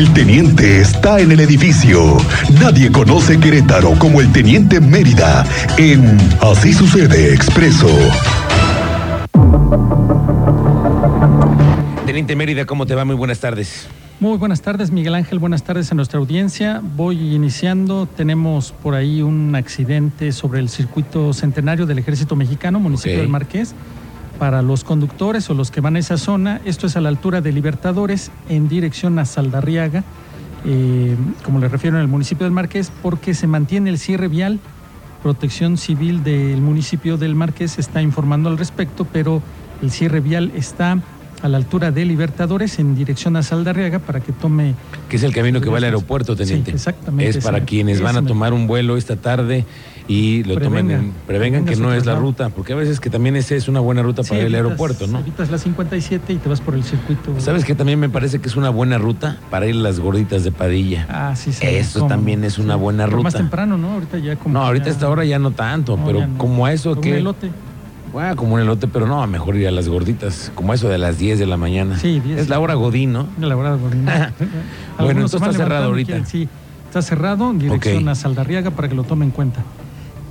El teniente está en el edificio. Nadie conoce Querétaro como el teniente Mérida en Así sucede expreso. Teniente Mérida, ¿cómo te va? Muy buenas tardes. Muy buenas tardes, Miguel Ángel. Buenas tardes a nuestra audiencia. Voy iniciando. Tenemos por ahí un accidente sobre el circuito centenario del Ejército Mexicano, municipio del Marqués. Para los conductores o los que van a esa zona, esto es a la altura de Libertadores, en dirección a Saldarriaga, eh, como le refiero en el municipio del Marqués, porque se mantiene el cierre vial. Protección Civil del municipio del Marqués está informando al respecto, pero el cierre vial está a la altura de Libertadores en dirección a Saldarriaga para que tome Que es el camino que va al aeropuerto, teniente. Sí, exactamente, Es para ese- quienes van a tomar un vuelo esta tarde y lo tomen Prevengan. en, prevengan que no es la ruta, porque a veces que también esa es una buena ruta Sí, para ir al evitas- aeropuerto, ¿no? Evitas la 57 y te vas por el circuito. ¿Sabes que también me parece que es una buena ruta para ir a las gorditas de Padilla? Ah, sí, sí. Eso también es una buena Pero Más ruta. temprano, ¿no? Ahorita ya como. no, ahorita a ya- esta hora ya no tanto, no, pero no. como a eso Como que... Un elote. Ah, como un elote, pero no, mejor ir a las gorditas, como a eso de las 10 de la mañana. Sí, 10. Es la hora Godín, ¿no? La Bueno, Algunos entonces se van está cerrado ahorita. quieren- Sí, está cerrado en dirección a Saldarriaga para que lo tome en cuenta.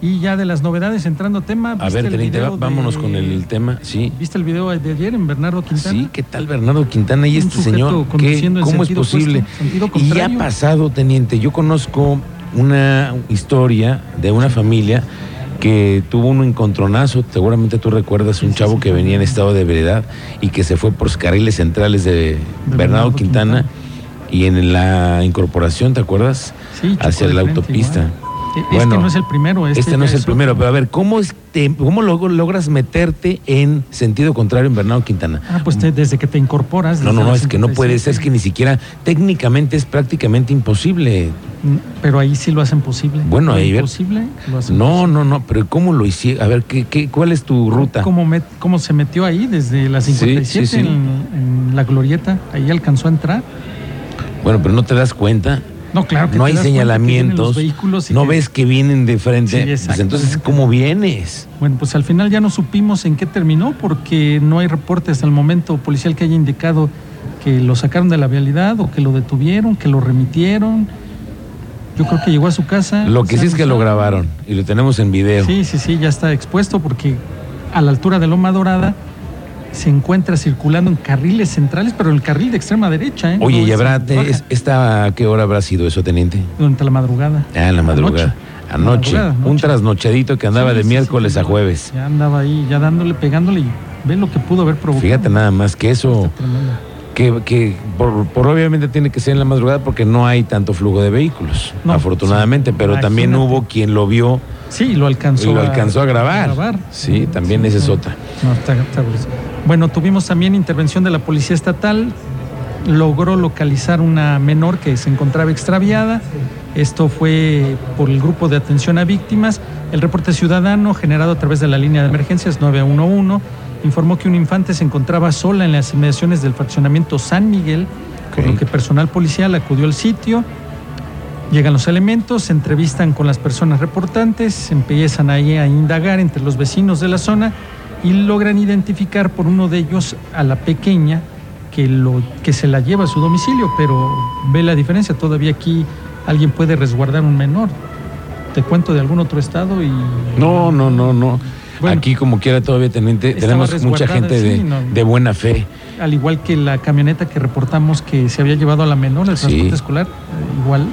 Y ya de las novedades, entrando tema. A ¿viste ver, va- vámonos de- con el tema, sí. ¿Viste el video de ayer en Bernardo Quintana? Sí, ¿qué tal Bernardo Quintana y este señor? ¿Qué? ¿Cómo es posible? opuesto, Y ha pasado, teniente. Yo conozco una historia de una familia que tuvo un encontronazo. Seguramente tú recuerdas un chavo que venía en estado de ebriedad y que se fue por los carriles centrales de, Bernardo, Bernardo Quintana, Quintana. y en la incorporación, ¿te acuerdas? Sí, Hacia la autopista. igual. Bueno, este no es el primero. Este, Este no es el otro. primero, pero a ver, ¿cómo, es te- cómo log- logras meterte en sentido contrario en Bernardo Quintana? Ah, pues te- desde que te incorporas. No, no, no, es que no puede ser, es 57. que ni siquiera técnicamente es prácticamente imposible. Mm, Pero ahí sí lo hacen posible. Bueno, ahí ver- imposible lo hacen No, no, no, pero ¿cómo lo hicieron? A ver, ¿qué, qué, ¿cuál es tu ruta? ¿Cómo, met- cómo se metió ahí desde la Sí, 57 sí, sí. En, en la glorieta? Ahí alcanzó a entrar. Bueno, pero no te das cuenta, No, claro que no hay señalamientos, vehículos no que- ves que vienen de frente, Sí, pues entonces ¿cómo vienes? Bueno, pues al final ya no supimos en qué terminó porque no hay reporte hasta el momento policial que haya indicado que lo sacaron de la vialidad o que lo detuvieron, que lo remitieron. Yo creo que llegó a su casa. Lo que sí es que lo grabaron y lo tenemos en video. Sí, sí, sí, ya está expuesto porque a la altura de Loma Dorada se encuentra circulando en carriles centrales, pero en el carril de extrema derecha. ¿eh? Oye, No ¿y habrá, es- esta, ¿a qué hora habrá sido eso, teniente? durante la madrugada. Ah, en la madrugada. Anoche. Madrugada, Un trasnochadito que andaba Sí, de sí, miércoles sí, a jueves. Ya andaba ahí, ya dándole, pegándole y ve lo que pudo haber provocado. Fíjate nada más que eso, que, que por, por obviamente tiene que ser en la madrugada porque no hay tanto flujo de vehículos, No, afortunadamente, pero también hubo quien lo vio Sí, lo alcanzó, y lo alcanzó a grabar. Sí, también esa es otra. No, está- está. Bueno, tuvimos también intervención de la Policía Estatal. Logró localizar una menor que se encontraba extraviada. Esto fue por el grupo de atención a víctimas. El reporte ciudadano generado a través de la línea de emergencias 911 informó que un infante se encontraba sola en las inmediaciones del fraccionamiento San Miguel, por Ok. lo que personal policial acudió al sitio. Llegan los elementos, se entrevistan con las personas reportantes, empiezan ahí a indagar entre los vecinos de la zona y logran identificar por uno de ellos a la pequeña que, lo, que se la lleva a su domicilio, pero ve la diferencia, todavía aquí alguien puede resguardar un menor. Te cuento de algún otro estado y... No, no, no, no. Bueno. Aquí como quiera todavía teniente, Estaba tenemos mucha gente de, sí, no. de buena fe. Al igual que la camioneta que reportamos que se había llevado a la menor, el Sí. transporte escolar, eh, igual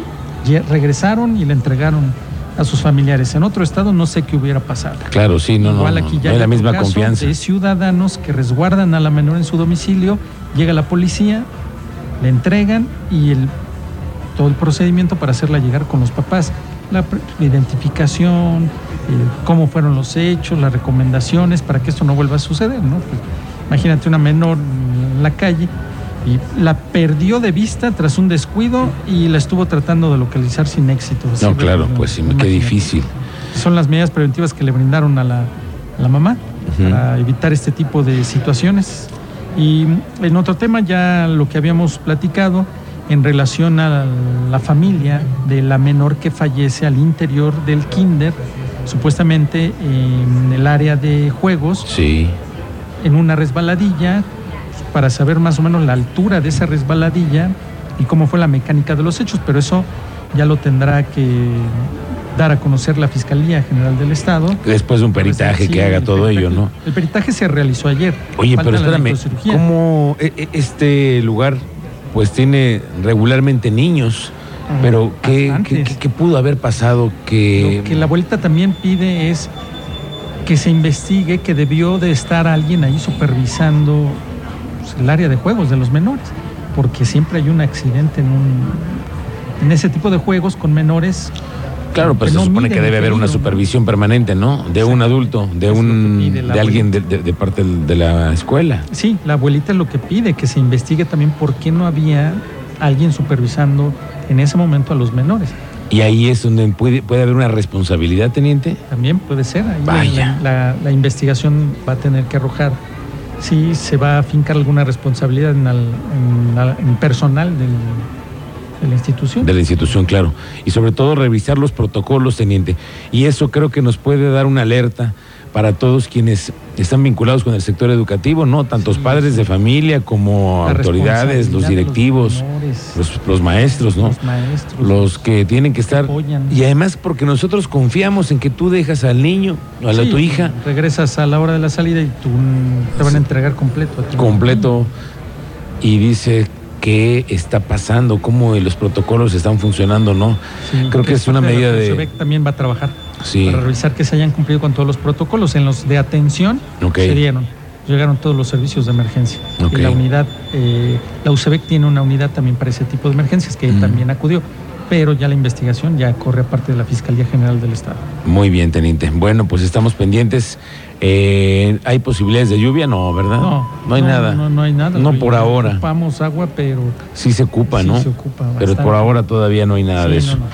regresaron y le entregaron a sus familiares. En otro estado no sé qué hubiera pasado. Claro, sí, no, no, Igual no, aquí no ya hay hay la misma caso confianza. de ciudadanos que resguardan a la menor en su domicilio, llega la policía, le entregan y el, todo el procedimiento para hacerla llegar con los papás. La, la identificación, eh, cómo fueron los hechos, las recomendaciones para que esto no vuelva a suceder, ¿no? Pues, imagínate una menor en la calle y la perdió de vista tras un descuido y la estuvo tratando de localizar sin éxito. No, claro, pues sí, qué difícil. son las medidas preventivas que le brindaron a la, a la mamá para evitar este tipo de situaciones. Y en otro tema, ya lo que habíamos platicado en relación a la familia de la menor que fallece al interior del kinder, supuestamente en el área de juegos, Sí, en una resbaladilla, para saber más o menos la altura de esa resbaladilla, y cómo fue la mecánica de los hechos, pero eso ya lo tendrá que dar a conocer la Fiscalía General del Estado. Después de un peritaje que haga todo ello, ¿no? El peritaje se realizó ayer. Oye, pero espérame. ¿cómo e- e- este lugar pues tiene regularmente niños? Pero ¿qué, qué- qué- qué pudo haber pasado que... Lo que la abuelita también pide es que se investigue que debió de estar alguien ahí supervisando el área de juegos de los menores, porque siempre hay un accidente en un en ese tipo de juegos con menores. Claro, pero que se no supone que debe haber una supervisión permanente, ¿no? De un adulto, de un de alguien de, de- de parte de la escuela. Sí, la abuelita es lo que pide, que se investigue también por qué no había alguien supervisando en ese momento a los menores. Y ahí es donde puede, puede haber una responsabilidad, teniente. También puede ser. Ahí Vaya. La, la- la investigación va a tener que arrojar si se va a fincar alguna responsabilidad en, al- en personal del- de la institución. De la institución, claro. Y sobre todo revisar los protocolos, teniente. Y eso creo que nos puede dar una alerta para todos quienes están vinculados con el sector educativo, ¿no? Tantos Sí, padres de familia como La autoridades, los directivos, los, los maestros, ¿no? los maestros. Los que tienen que estar... apoyan. Y además porque nosotros confiamos en que tú dejas al niño, a la, Sí, tu hija, Regresas a la hora de la salida y tú te van a entregar completo. a ti. completo, y dice qué está pasando, cómo los protocolos están funcionando, ¿no? Sí, Creo que es una medida de... También va a trabajar Sí, para revisar que se hayan cumplido con todos los protocolos. En los de atención se dieron, llegaron todos los servicios de emergencia. Y la unidad, eh, la UCEBEC tiene una unidad también para ese tipo de emergencias que Mm. también acudió. Pero ya la investigación ya corre a parte de la Fiscalía General del Estado. muy bien, teniente. Bueno, pues estamos pendientes. Eh, ¿Hay posibilidades de lluvia? No, ¿verdad? hay nada. No, no hay nada. No por ahora. Ocupamos agua, pero Sí se ocupa, sí ¿no? se ocupa Pero por ahora todavía no hay nada Sí, de no, eso. no.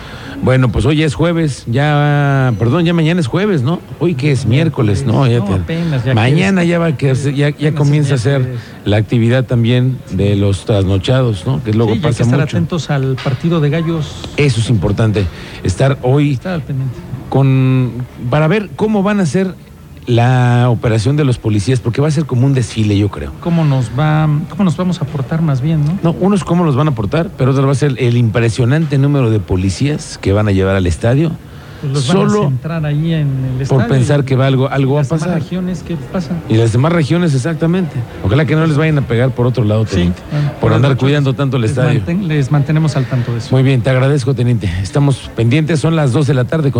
Bueno, pues hoy es jueves, ya, perdón, ya mañana es jueves, ¿no? Hoy que es miércoles, ¿no? Ya No, te- apenas, ya mañana ya va a quedarse, ya, ya comienza a ser la actividad también de los trasnochados, ¿no? Que luego Sí, hay que pasa estar mucho. atentos al partido de gallos. Eso es importante, estar hoy Estar al pendiente. con para ver cómo van a ser la operación de los policías, porque va a ser como un desfile, yo creo. ¿Cómo nos va, cómo nos vamos a portar más bien, no? No, unos cómo los van a aportar, pero otro va a ser el impresionante número de policías que van a llevar al estadio. Pues los van a Solo centrar ahí en el por estadio. pensar que va algo, algo va a Las demás pasar. regiones, ¿qué pasa? Y las demás regiones, exactamente. Ojalá que no les vayan a pegar por otro lado, teniente. bueno, por las andar cuidando tanto el les estadio. manten- les mantenemos al tanto de eso. Muy bien, te agradezco, teniente. Estamos pendientes, son las 2 de la tarde. con